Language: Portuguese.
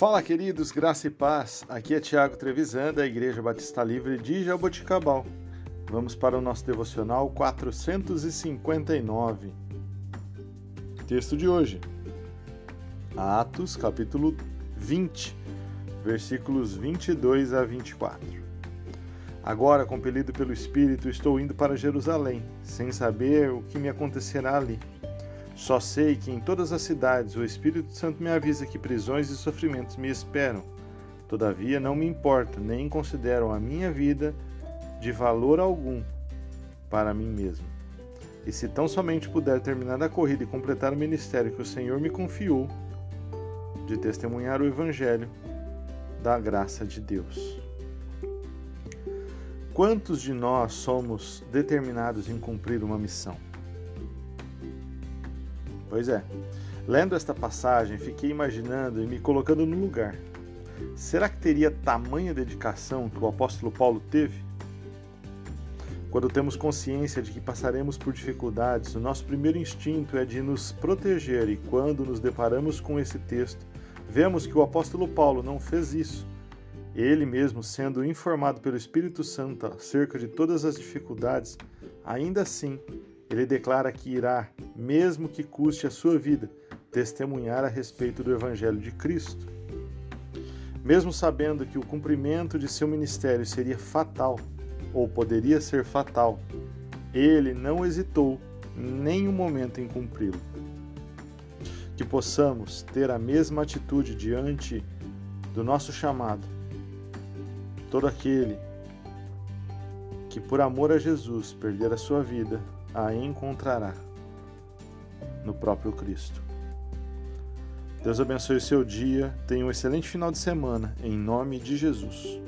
Fala, queridos, graça e paz. Aqui é Tiago Trevisan, da Igreja Batista Livre de Jaboticabal. Vamos para o nosso devocional 459. Texto de hoje. Atos, capítulo 20, versículos 22 a 24. Agora, compelido pelo Espírito, estou indo para Jerusalém, sem saber o que me acontecerá ali só sei que em todas as cidades o Espírito Santo me avisa que prisões e sofrimentos me esperam. Todavia, não me importo, nem considero a minha vida de valor algum para mim mesmo. E se tão somente puder terminar a corrida e completar o ministério que o Senhor me confiou, de testemunhar o Evangelho da graça de Deus. Quantos de nós somos determinados em cumprir uma missão? Pois é. Lendo esta passagem, fiquei imaginando e me colocando no lugar. Será que teria tamanha dedicação que o apóstolo Paulo teve? Quando temos consciência de que passaremos por dificuldades, o nosso primeiro instinto é de nos proteger, e quando nos deparamos com esse texto, vemos que o apóstolo Paulo não fez isso. Ele mesmo, sendo informado pelo Espírito Santo acerca de todas as dificuldades, ainda assim ele declara que irá, mesmo que custe a sua vida, testemunhar a respeito do Evangelho de Cristo. Mesmo sabendo que o cumprimento de seu ministério seria fatal, ou poderia ser fatal, ele não hesitou nem um momento em cumpri-lo. Que possamos ter a mesma atitude diante do nosso chamado. Todo aquele que, por amor a Jesus, perder a sua vida a encontrará no próprio Cristo. Deus abençoe o seu dia, tenha um excelente final de semana, em nome de Jesus.